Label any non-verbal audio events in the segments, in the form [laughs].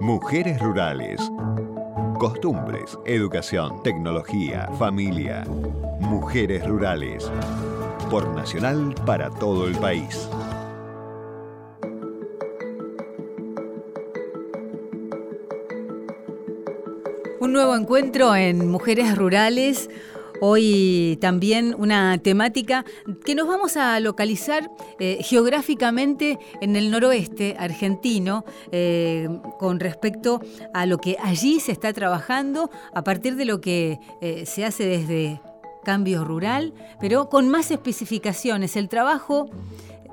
Mujeres Rurales. Costumbres, educación, tecnología, familia. Mujeres Rurales. Por Nacional para todo el país. Un nuevo encuentro en Mujeres Rurales. Hoy también una temática que nos vamos a localizar eh, geográficamente en el noroeste argentino eh, con respecto a lo que allí se está trabajando a partir de lo que eh, se hace desde cambio rural, pero con más especificaciones. El trabajo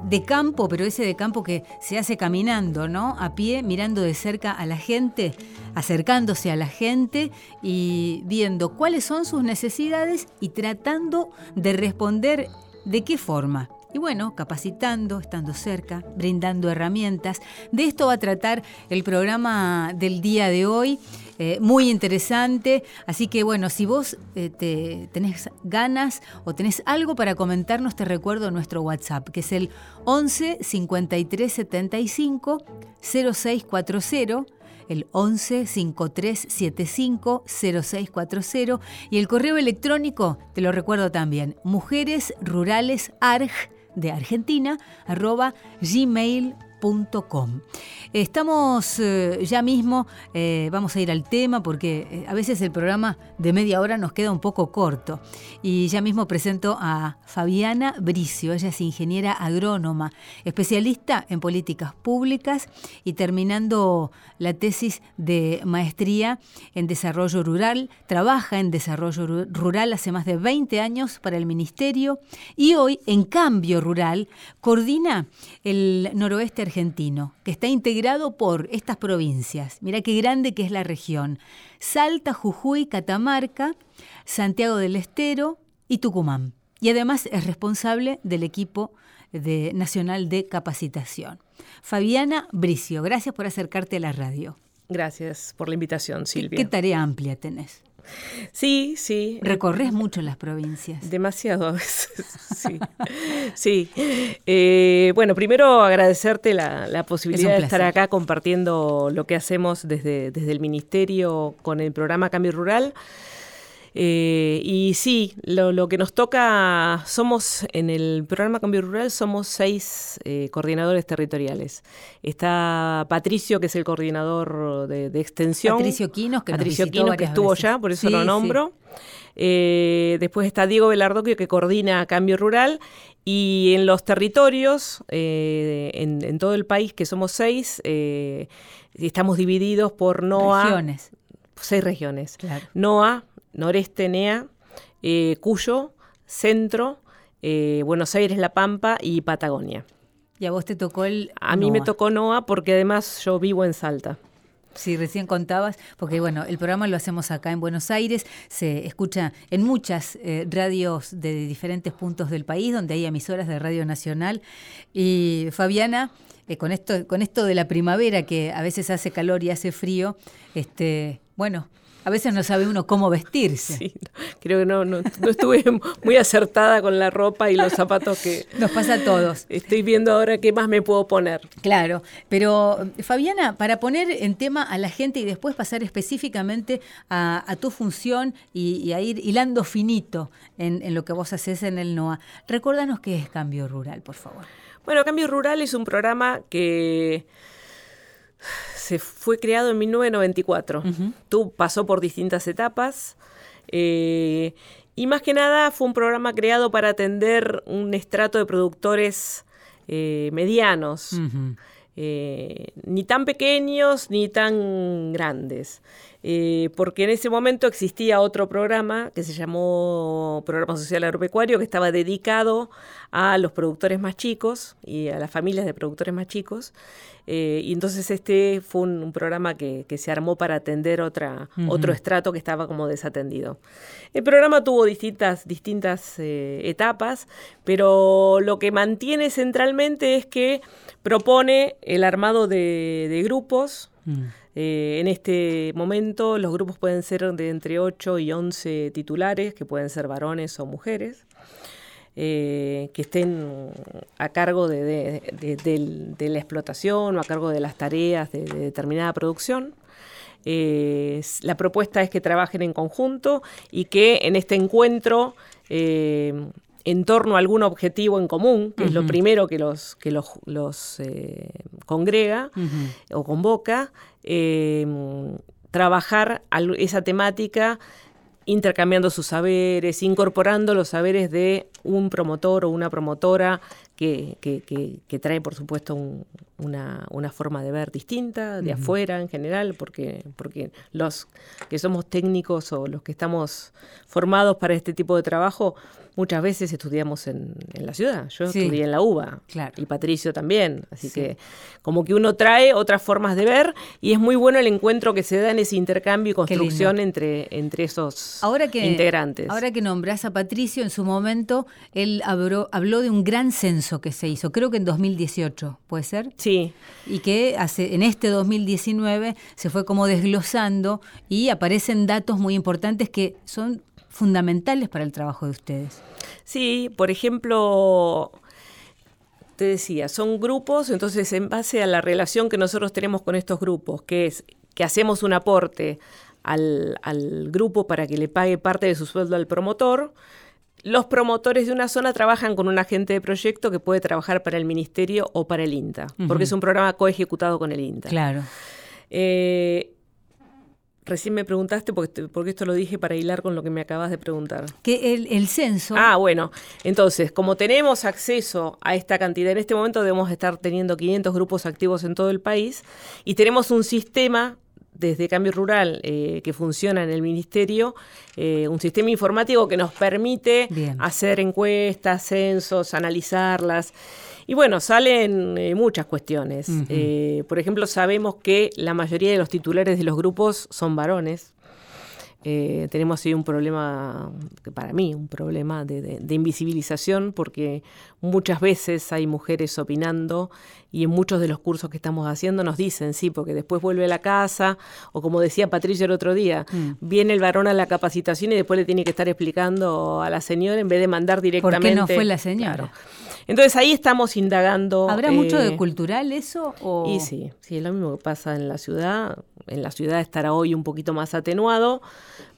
de campo, pero ese de campo que se hace caminando, ¿no? A pie, mirando de cerca a la gente, acercándose a la gente y viendo cuáles son sus necesidades y tratando de responder de qué forma. Y bueno, capacitando, estando cerca, brindando herramientas. De esto va a tratar el programa del día de hoy. Eh, muy interesante. Así que bueno, si vos eh, te, tenés ganas o tenés algo para comentarnos, te recuerdo nuestro WhatsApp, que es el 11 53 75 0640 el 11 53 75 0640 y el correo electrónico, te lo recuerdo también, mujeresruralesarg de Argentina, arroba Estamos eh, ya mismo, eh, vamos a ir al tema porque eh, a veces el programa de media hora nos queda un poco corto. Y ya mismo presento a Fabiana Bricio, ella es ingeniera agrónoma, especialista en políticas públicas y terminando la tesis de maestría en desarrollo rural, trabaja en desarrollo rural hace más de 20 años para el ministerio y hoy en cambio rural coordina el noroeste argentino, que está integrado por estas provincias. Mira qué grande que es la región. Salta, Jujuy, Catamarca, Santiago del Estero y Tucumán. Y además es responsable del equipo de, nacional de capacitación. Fabiana Bricio, gracias por acercarte a la radio. Gracias por la invitación, Silvia. ¿Qué, tarea amplia tenés? Sí, sí. Recorres mucho las provincias. Demasiado a veces, [laughs] sí. sí. Eh, bueno, primero agradecerte la, posibilidad de estar acá compartiendo lo que hacemos desde, desde el Ministerio con el programa Cambio Rural. Eh, y sí, lo, que nos toca, somos en el programa Cambio Rural, somos seis eh, coordinadores territoriales. Está Patricio, que es el coordinador de, extensión. Patricio Quinos, que, Patricio Quinos, que estuvo ya, por eso lo nombro. Eh, después está Diego Velardoquio, que coordina Cambio Rural. Y en los territorios, en, todo el país, que somos seis, estamos divididos por NOA. Regiones. Seis regiones. NOA, noreste NEA, eh, Cuyo, Centro, eh, Buenos Aires, La Pampa y Patagonia. ¿Y a vos te tocó el A mí me tocó NOA porque además yo vivo en Salta. Sí, recién contabas, porque bueno, el programa lo hacemos acá en Buenos Aires, se escucha en muchas eh, radios de diferentes puntos del país, donde hay emisoras de Radio Nacional. Y Fabiana, con esto, con esto de la primavera, que a veces hace calor y hace frío, este, bueno, a veces no sabe uno cómo vestirse. Sí, creo que no, no, estuve [laughs] muy acertada con la ropa y los zapatos que... [laughs] Nos pasa a todos. Estoy viendo ahora qué más me puedo poner. Claro, pero Fabiana, para poner en tema a la gente y después pasar específicamente a, tu función y, a ir hilando finito en, en lo que vos haces en el NOA, recuérdanos qué es Cambio Rural, por favor. Bueno, Cambio Rural es un programa que se fue creado en 1994. Tú pasó por distintas etapas. Eh, y más que nada fue un programa creado para atender un estrato de productores eh, medianos. Eh, ni tan pequeños ni tan grandes. Eh, porque en ese momento existía otro programa que se llamó Programa Social Agropecuario, que estaba dedicado a los productores más chicos y a las familias de productores más chicos. Eh, y entonces este fue un, programa que, se armó para atender otra, otro estrato que estaba como desatendido. El programa tuvo distintas, distintas eh, etapas, pero lo que mantiene centralmente es que propone el armado de, grupos. Mm. Eh, en este momento los grupos pueden ser de entre 8 y 11 titulares, que pueden ser varones o mujeres. eh, que estén a cargo de, la explotación o a cargo de las tareas de, determinada producción. la propuesta es que trabajen en conjunto y que en este encuentro en torno a algún objetivo en común, que es lo primero que los, que los, eh, congrega o convoca, eh, trabajar esa temática intercambiando sus saberes, incorporando los saberes de un promotor o una promotora que, que, trae, por supuesto, una, una, forma de ver distinta, de afuera en general, porque, porque los que somos técnicos o los que estamos formados para este tipo de trabajo, muchas veces estudiamos en, la ciudad. Yo estudié en la UBA y Patricio también. Así que como que uno trae otras formas de ver y es muy bueno el encuentro que se da en ese intercambio y construcción entre, entre esos integrantes. Ahora que nombras a Patricio, en su momento él habló, habló de un gran censo que se hizo, creo que en 2018, ¿puede ser? Sí. Y que hace, en este 2019 se fue como desglosando y aparecen datos muy importantes que son fundamentales para el trabajo de ustedes. Sí, por ejemplo, te decía, son grupos, entonces en base a la relación que nosotros tenemos con estos grupos, que es que hacemos un aporte al, grupo para que le pague parte de su sueldo al promotor, los promotores de una zona trabajan con un agente de proyecto que puede trabajar para el ministerio o para el INTA, porque es un programa coejecutado con el INTA. Claro. Eh, Recién me preguntaste, porque, porque, esto lo dije para hilar con lo que me acabas de preguntar. Que el, censo. Ah, bueno. Entonces, como tenemos acceso a esta cantidad, en este momento debemos estar teniendo 500 grupos activos en todo el país y tenemos un sistema desde Cambio Rural eh, que funciona en el Ministerio, eh, un sistema informático que nos permite hacer encuestas, censos, analizarlas. Y bueno, salen eh, muchas cuestiones. Eh, por ejemplo, sabemos que la mayoría de los titulares de los grupos son varones. Eh, tenemos ahí un problema, para mí, un problema de, invisibilización, porque muchas veces hay mujeres opinando y en muchos de los cursos que estamos haciendo nos dicen, sí, porque después vuelve a la casa, o como decía Patricia el otro día, mm. viene el varón a la capacitación y después le tiene que estar explicando a la señora en vez de mandar directamente. ¿Por qué no fue la señora? Entonces ahí estamos indagando. ¿Habrá mucho de eh, cultural eso? O... Y sí, sí, es lo mismo que pasa en la ciudad. En la ciudad estará hoy un poquito más atenuado,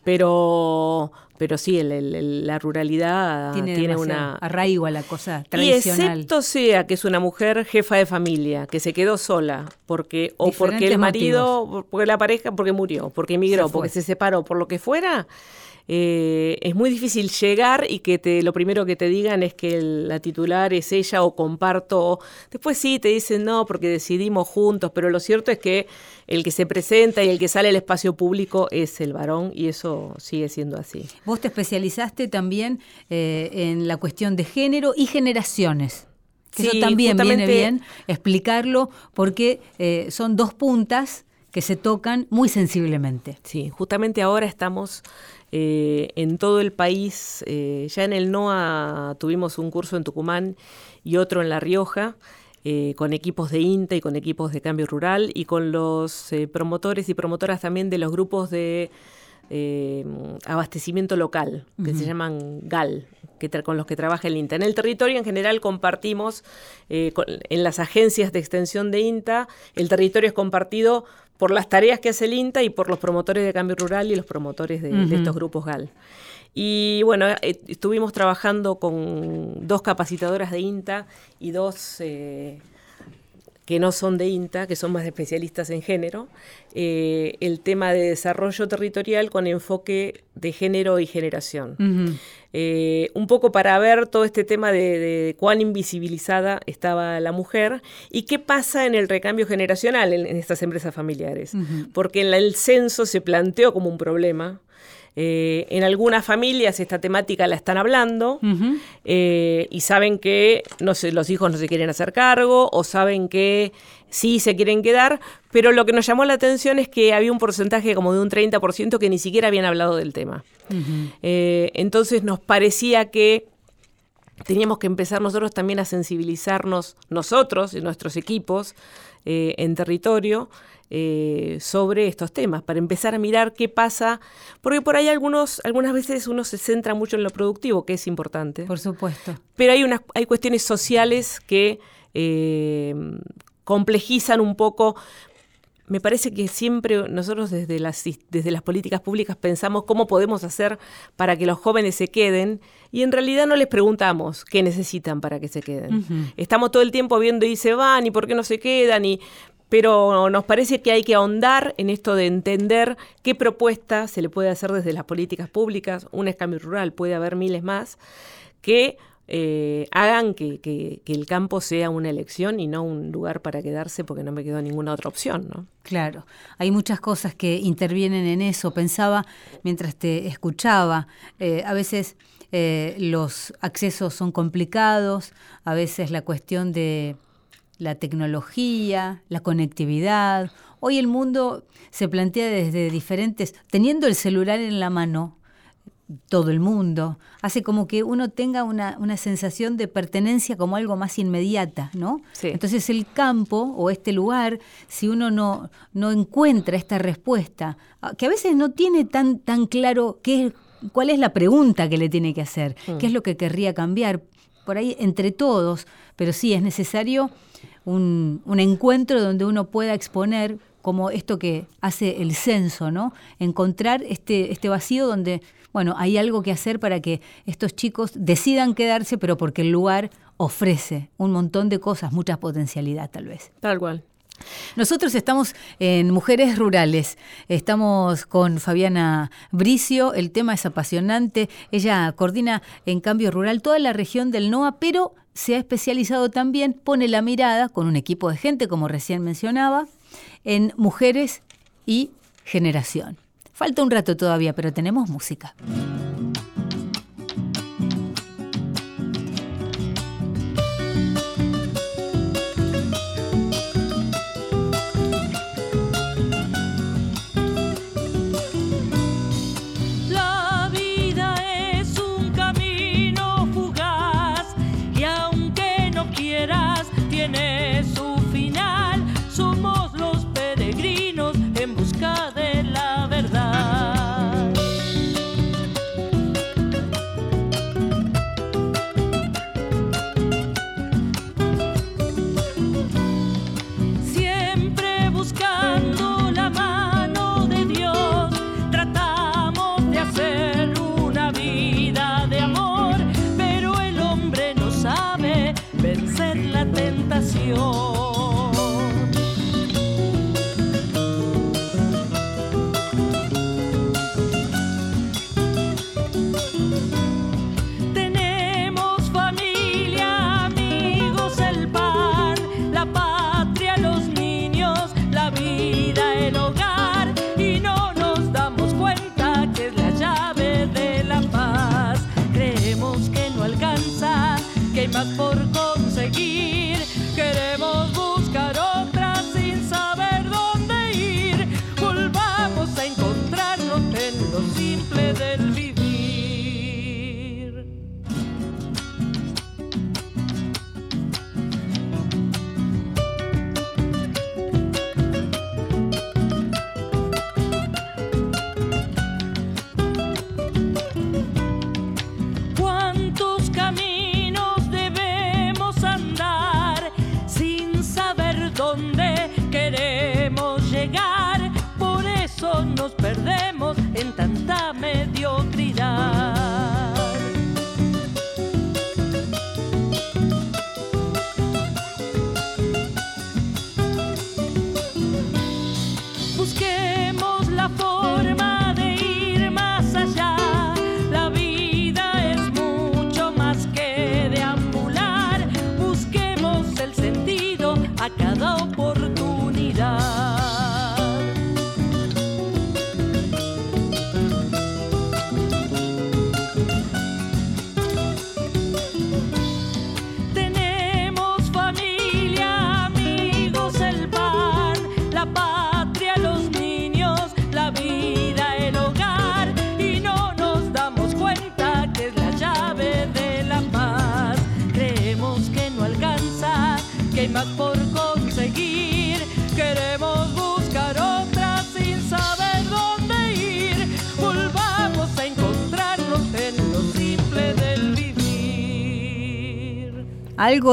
pero, pero sí, la ruralidad tiene, una... arraigo a la cosa tradicional. Y excepto sea que es una mujer jefa de familia, que se quedó sola, porque o porque el marido, porque la pareja, porque murió, porque emigró, porque se separó, por lo que fuera, eh, es muy difícil llegar y que te, lo primero que te digan es que la titular es ella o comparto. Después sí, te dicen no, porque decidimos juntos, pero lo cierto es que el que se presenta y el que sale al espacio público es el varón y eso sigue siendo así. Vos te especializaste también eh, en la cuestión de género y generaciones. eso también viene bien explicarlo porque eh, son dos puntas que se tocan muy sensiblemente. Sí, justamente ahora estamos eh, en todo el país. Eh, ya en el NOA tuvimos un curso en Tucumán y otro en La Rioja. Eh, con equipos de INTA y con equipos de cambio rural y con los promotores y promotoras también de los grupos de abastecimiento local, que se llaman GAL, que con los que trabaja el INTA. En el territorio en general compartimos, en las agencias de extensión de INTA, el territorio es compartido por las tareas que hace el INTA y por los promotores de cambio rural y los promotores de, estos grupos GAL. Y bueno, eh, estuvimos trabajando con dos capacitadoras de INTA y dos eh, que no son de INTA, que son más especialistas en género, eh, el tema de desarrollo territorial con enfoque de género y generación. Eh, un poco para ver todo este tema de, cuán invisibilizada estaba la mujer y qué pasa en el recambio generacional en, estas empresas familiares. Porque en el censo se planteó como un problema eh, en algunas familias esta temática la están hablando eh, y saben que no los hijos no se quieren hacer cargo o saben que sí se quieren quedar, pero lo que nos llamó la atención es que había un porcentaje como de un 30% que ni siquiera habían hablado del tema. Eh, entonces nos parecía que teníamos que empezar nosotros también a sensibilizarnos, nosotros y nuestros equipos eh, en territorio, eh, sobre estos temas, para empezar a mirar qué pasa, porque por ahí algunos, algunas veces uno se centra mucho en lo productivo, que es importante. Por supuesto. Pero hay, unas, hay cuestiones sociales que eh, complejizan un poco me parece que siempre nosotros desde las, desde las políticas públicas pensamos cómo podemos hacer para que los jóvenes se queden y en realidad no les preguntamos qué necesitan para que se queden. Estamos todo el tiempo viendo y se van y por qué no se quedan y pero nos parece que hay que ahondar en esto de entender qué propuesta se le puede hacer desde las políticas públicas, un escambio rural, puede haber miles más, que eh, hagan que, el campo sea una elección y no un lugar para quedarse porque no me quedó ninguna otra opción, ¿no? Claro, hay muchas cosas que intervienen en eso. Pensaba mientras te escuchaba, eh, a veces eh, los accesos son complicados, a veces la cuestión de la tecnología, la conectividad. Hoy el mundo se plantea desde diferentes, teniendo el celular en la mano, todo el mundo, hace como que uno tenga una, sensación de pertenencia como algo más inmediata, ¿no? Entonces el campo o este lugar, si uno no, no encuentra esta respuesta, ah, que a veces no tiene tan, tan claro qué, cuál es la pregunta que le tiene que hacer, qué es mm. lo que querría cambiar, por ahí entre todos, pero sí es necesario un, un encuentro donde uno pueda exponer como esto que hace el censo, ¿no? Encontrar este, este vacío donde, bueno, hay algo que hacer para que estos chicos decidan quedarse, pero porque el lugar ofrece un montón de cosas, mucha potencialidad tal vez. Tal cual. Nosotros estamos en Mujeres Rurales, estamos con Fabiana Bricio, el tema es apasionante, ella coordina en cambio rural toda la región del NOA, pero se ha especializado también, pone la mirada con un equipo de gente, como recién mencionaba, en mujeres y generación. Falta un rato todavía, pero tenemos música.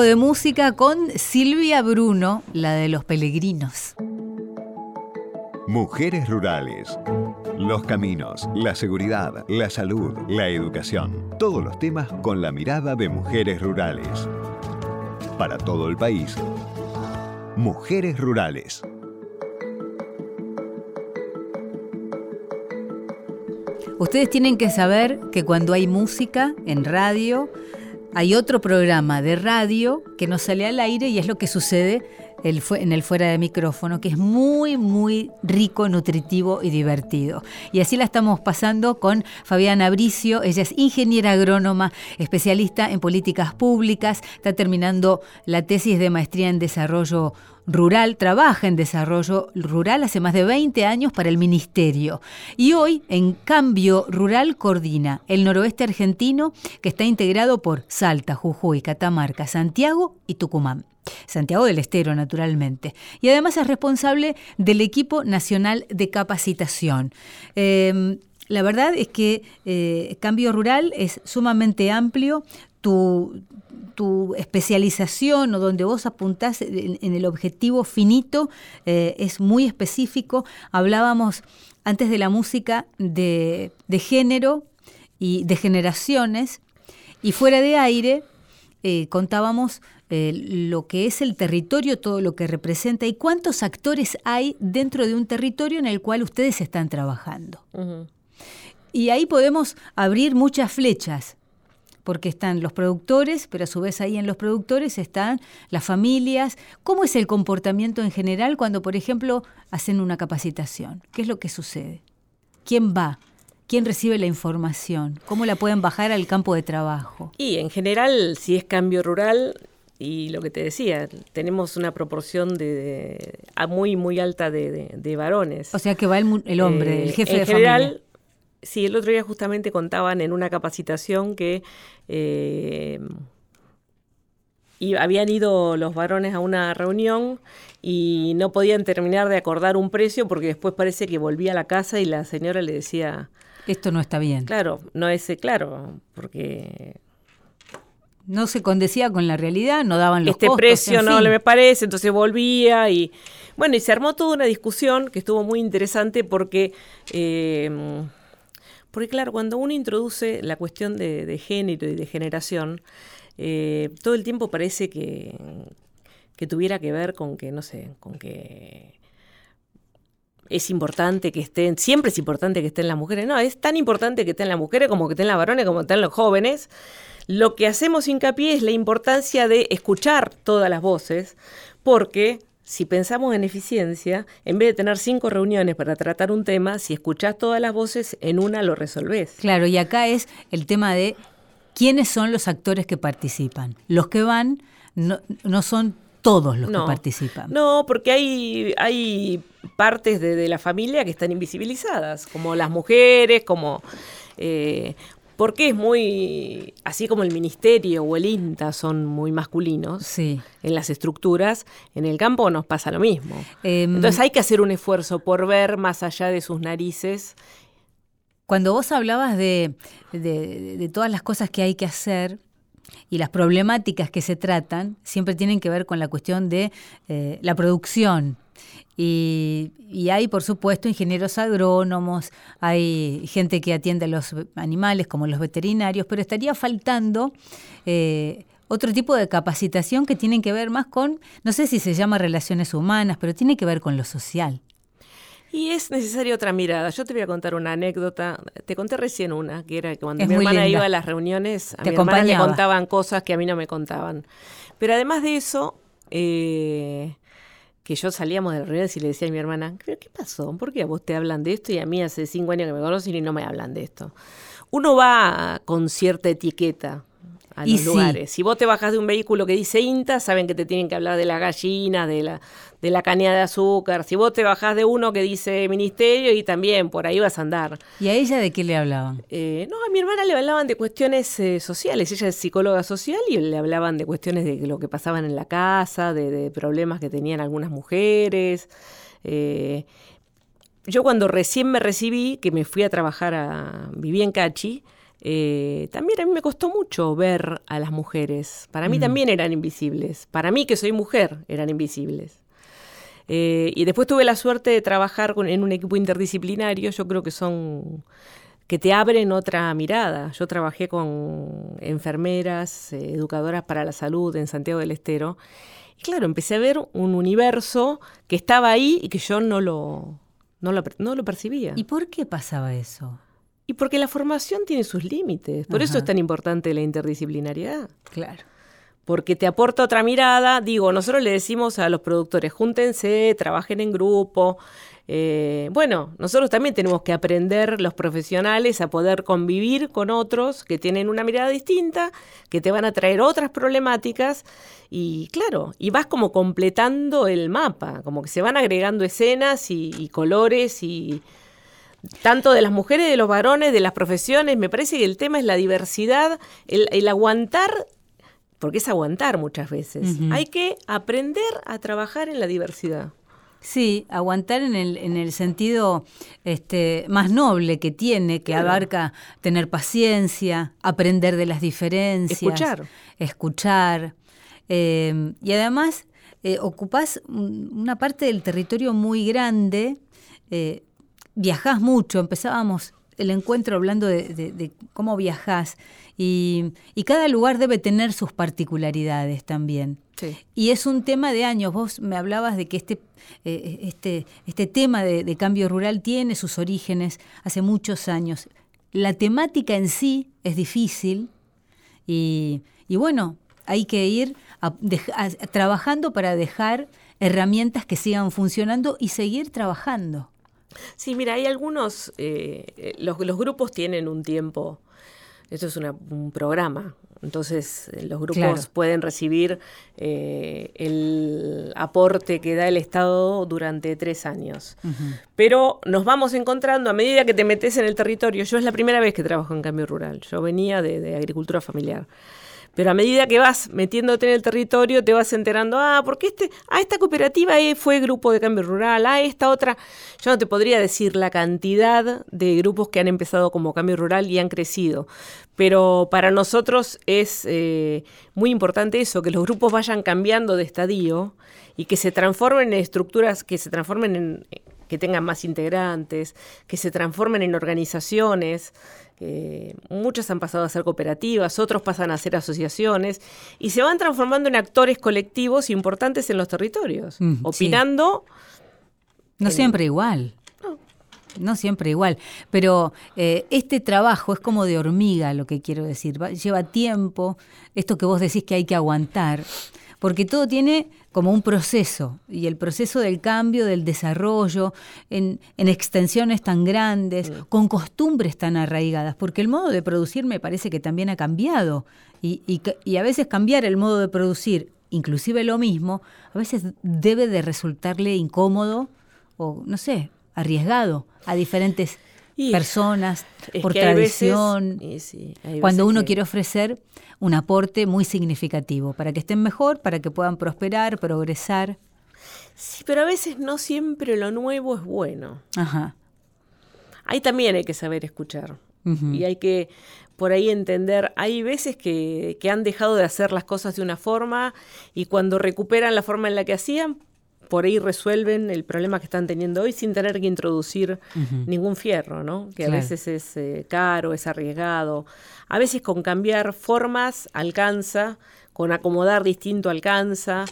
De música con Silvia Bruno, la de los peregrinos. Mujeres rurales. Los caminos, la seguridad, la salud, la educación. Todos los temas con la mirada de mujeres rurales. Para todo el país. Mujeres rurales. Ustedes tienen que saber que cuando hay música en radio, hay otro programa de radio que no sale al aire y es lo que sucede en el fuera de micrófono, que es muy, muy rico, nutritivo y divertido. Y así la estamos pasando con Fabiana Bricio. Ella es ingeniera agrónoma, especialista en políticas públicas, está terminando la tesis de maestría en desarrollo rural, trabaja en desarrollo rural hace más de 20 años para el Ministerio. Y hoy, en Cambio Rural, coordina el noroeste argentino, que está integrado por Salta, Jujuy, Catamarca, Santiago y Tucumán. Santiago del Estero, naturalmente. Y además es responsable del equipo nacional de capacitación. Em, la verdad es que eh, Cambio Rural es sumamente amplio. Tu, especialización o donde vos apuntás en, el objetivo finito eh, es muy específico. Hablábamos antes de la música de, género y de generaciones y fuera de aire eh, contábamos eh, lo que es el territorio, todo lo que representa y cuántos actores hay dentro de un territorio en el cual ustedes están trabajando. Y ahí podemos abrir muchas flechas, porque están los productores, pero a su vez ahí en los productores están las familias. ¿Cómo es el comportamiento en general cuando, por ejemplo, hacen una capacitación? ¿Qué es lo que sucede? ¿Quién va? ¿Quién recibe la información? ¿Cómo la pueden bajar al campo de trabajo? Y en general, si es cambio rural, y lo que te decía, tenemos una proporción de, muy, muy alta de, varones. O sea que va el, hombre, el eh, jefe en general, Sí, el otro día justamente contaban en una capacitación que eh, y habían ido los varones a una reunión y no podían terminar de acordar un precio porque después parece que volvía a la casa y la señora le decía... Esto no está bien. Claro, no es claro, porque no se condecía con la realidad, no daban los este precio no le me parece, entonces volvía y bueno, y se armó toda una discusión que estuvo muy interesante porque, eh, porque claro, cuando uno introduce la cuestión de, género y de generación, eh, todo el tiempo parece que, que tuviera que ver con que, no sé, con que es importante que estén, siempre es importante que estén las mujeres. No, es tan importante que estén las mujeres como que estén las varones, como que estén los jóvenes. Lo que hacemos hincapié es la importancia de escuchar todas las voces, porque si pensamos en eficiencia, en vez de tener cinco reuniones para tratar un tema, si escuchás todas las voces, en una lo resolvés. Claro, y acá es el tema de quiénes son los actores que participan. Los que van no, no son todos los que participan. No, porque hay, hay partes de, la familia que están invisibilizadas, como las mujeres, como... Eh, porque es muy, así como el ministerio o el INTA son muy masculinos en las estructuras, en el campo nos pasa lo mismo. Em, Entonces hay que hacer un esfuerzo por ver más allá de sus narices. Cuando vos hablabas de, de todas las cosas que hay que hacer, y las problemáticas que se tratan siempre tienen que ver con la cuestión de eh, la producción. Y, hay, por supuesto, ingenieros agrónomos, hay gente que atiende a los animales, como los veterinarios, pero estaría faltando eh, otro tipo de capacitación que tienen que ver más con, no sé si se llama relaciones humanas, pero tiene que ver con lo social. Y es necesaria otra mirada. Yo te voy a contar una anécdota. Te conté recién una, que era que cuando mi hermana iba a las reuniones, a mi hermana le contaban cosas que a mí no me contaban. Pero además de eso, eh, que yo salíamos de las reuniones y le decía a mi hermana, ¿pero qué pasó? ¿Por qué a vos te hablan de esto y a mí hace cinco años que me conocen y no me hablan de esto? Uno va con cierta etiqueta a los lugares. Si vos te bajas de un vehículo que dice INTA, saben que te tienen que hablar de las gallinas, de la, de la caña de azúcar. Si vos te bajás de uno que dice ministerio y también por ahí vas a andar. ¿Y a ella de qué le hablaban? Eh, no, a mi hermana le hablaban de cuestiones eh, sociales. Ella es psicóloga social y le hablaban de cuestiones de lo que pasaban en la casa, de, problemas que tenían algunas mujeres. Eh, yo cuando recién me recibí, que me fui a trabajar a... viví en Cachi, eh, también a mí me costó mucho ver a las mujeres. Para mí también eran invisibles. Para mí, que soy mujer, eran invisibles. Eh, y después tuve la suerte de trabajar en un equipo interdisciplinario. Yo creo que son que te abren otra mirada. Yo trabajé con enfermeras, eh, educadoras para la salud en Santiago del Estero. Y claro, empecé a ver un universo que estaba ahí y que yo no lo, no lo, percibía. ¿Y por qué pasaba eso? Y porque la formación tiene sus límites. Por eso es tan importante la interdisciplinariedad. Claro porque te aporta otra mirada. Digo, nosotros le decimos a los productores, júntense, trabajen en grupo. Eh, bueno, nosotros también tenemos que aprender los profesionales a poder convivir con otros que tienen una mirada distinta, que te van a traer otras problemáticas y claro, y vas como completando el mapa, como que se van agregando escenas y, colores y tanto de las mujeres, de los varones, de las profesiones. Me parece que el tema es la diversidad, el aguantar porque es aguantar muchas veces. Hay que aprender a trabajar en la diversidad. Sí, aguantar en el, en el sentido este, más noble que tiene, que abarca tener paciencia, aprender de las diferencias. Escuchar. Escuchar. Eh, y además eh, ocupás una parte del territorio muy grande, eh, viajás mucho, empezábamos el encuentro hablando de, cómo viajás y, cada lugar debe tener sus particularidades también. Y es un tema de años. Vos me hablabas de que este, eh, este, este tema de, cambio rural tiene sus orígenes hace muchos años. La temática en sí es difícil y, bueno, hay que ir trabajando para dejar herramientas que sigan funcionando y seguir trabajando. Sí, mira, hay algunos, eh, eh, los, los, grupos tienen un tiempo, esto es un programa, entonces eh, los grupos pueden recibir el aporte que da el Estado durante tres años. Pero nos vamos encontrando a medida que te metes en el territorio. Yo es la primera vez que trabajo en cambio rural, yo venía de agricultura familiar. Pero a medida que vas metiéndote en el territorio, te vas enterando, ah, porque este, ah, esta cooperativa fue grupo de cambio rural, ah, esta otra. Yo no te podría decir la cantidad de grupos que han empezado como cambio rural y han crecido. Pero para nosotros es eh, muy importante eso, que los grupos vayan cambiando de estadio y que se transformen en estructuras, que se transformen en que tengan más integrantes, que se transformen en organizaciones. Eh, muchas han pasado a ser cooperativas, otros pasan a ser asociaciones y se van transformando en actores colectivos importantes en los territorios, opinando. No siempre igual. No. siempre igual, pero eh, este trabajo es como de hormiga, lo que quiero decir. lleva tiempo, esto que vos decís que hay que aguantar porque todo tiene como un proceso, y el proceso del cambio, del desarrollo, en, extensiones tan grandes, mm. con costumbres tan arraigadas, porque el modo de producir me parece que también ha cambiado, y, y, a veces cambiar el modo de producir, inclusive lo mismo, a veces debe de resultarle incómodo o, no sé, arriesgado a diferentes personas, por tradición, cuando uno quiere ofrecer un aporte muy significativo, para que estén mejor, para que puedan prosperar, progresar. Sí, pero a veces no siempre lo nuevo es bueno. Ajá. Ahí también hay que saber escuchar. Y hay que por ahí entender, hay veces que, que han dejado de hacer las cosas de una forma y cuando recuperan la forma en la que hacían, por ahí resuelven el problema que están teniendo hoy sin tener que introducir ningún fierro, ¿no? Que a veces es eh, caro, es arriesgado. A veces con cambiar formas alcanza, con acomodar distinto alcanza.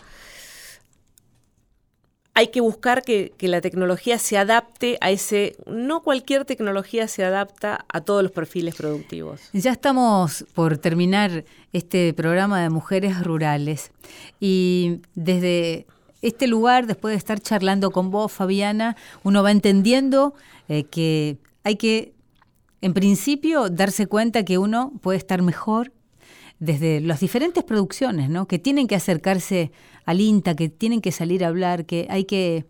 Hay que buscar que, que, la tecnología se adapte a ese... No cualquier tecnología se adapta a todos los perfiles productivos. Ya estamos por terminar este programa de mujeres rurales y desde este lugar, después de estar charlando con vos, Fabiana, uno va entendiendo eh, que hay que, en principio, darse cuenta que uno puede estar mejor desde las diferentes producciones, ¿no? Que tienen que acercarse al INTA, que tienen que salir a hablar, que hay que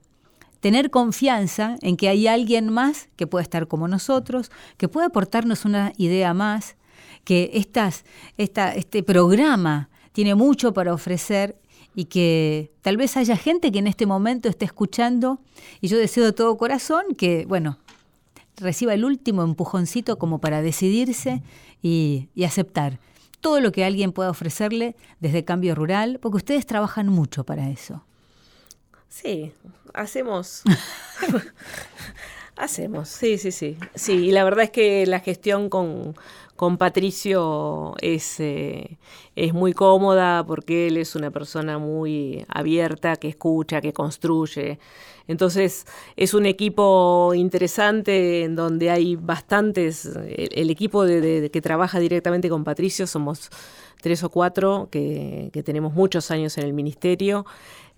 tener confianza en que hay alguien más que pueda estar como nosotros, que pueda aportarnos una idea más, que estas, esta, este programa tiene mucho para ofrecer y que tal vez haya gente que en este momento esté escuchando y yo deseo de todo corazón que, bueno, reciba el último empujoncito como para decidirse y, y aceptar todo lo que alguien pueda ofrecerle desde cambio rural, porque ustedes trabajan mucho para eso. Sí, hacemos. [laughs] [laughs] hacemos, sí, sí, sí. Sí, y la verdad es que la gestión con, con Patricio es, eh, es muy cómoda porque él es una persona muy abierta, que escucha, que construye. Entonces es un equipo interesante en donde hay bastantes, el, equipo de, que trabaja directamente con Patricio somos tres o cuatro que, tenemos muchos años en el ministerio.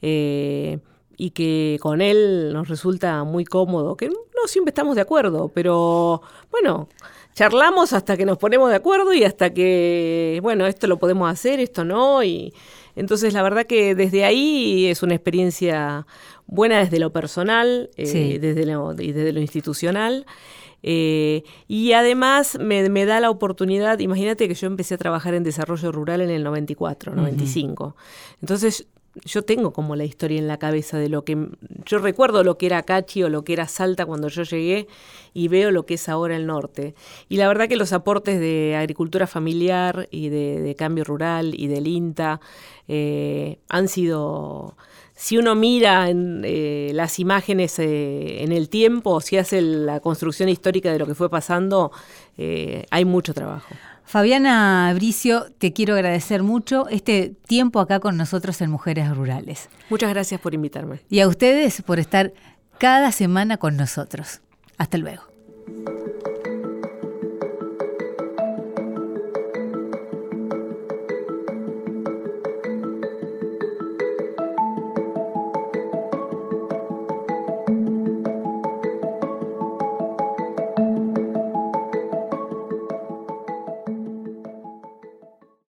Eh, y que con él nos resulta muy cómodo, que no siempre estamos de acuerdo, pero bueno, charlamos hasta que nos ponemos de acuerdo y hasta que, bueno, esto lo podemos hacer, esto no, y entonces la verdad que desde ahí es una experiencia buena desde lo personal eh, desde lo, y desde lo institucional. Eh, y además me, da la oportunidad, imagínate que yo empecé a trabajar en desarrollo rural en el 94, 95. Entonces yo tengo como la historia en la cabeza de lo que yo recuerdo lo que era Cachi o lo que era Salta cuando yo llegué y veo lo que es ahora el norte. Y la verdad que los aportes de agricultura familiar y de, cambio rural y del INTA eh, han sido si uno mira en, eh, las imágenes eh, en el tiempo, si hace la construcción histórica de lo que fue pasando, hay mucho trabajo. Fabiana Bricio, te quiero agradecer mucho este tiempo acá con nosotros en Mujeres Rurales. Muchas gracias por invitarme. Y a ustedes por estar cada semana con nosotros. Hasta luego.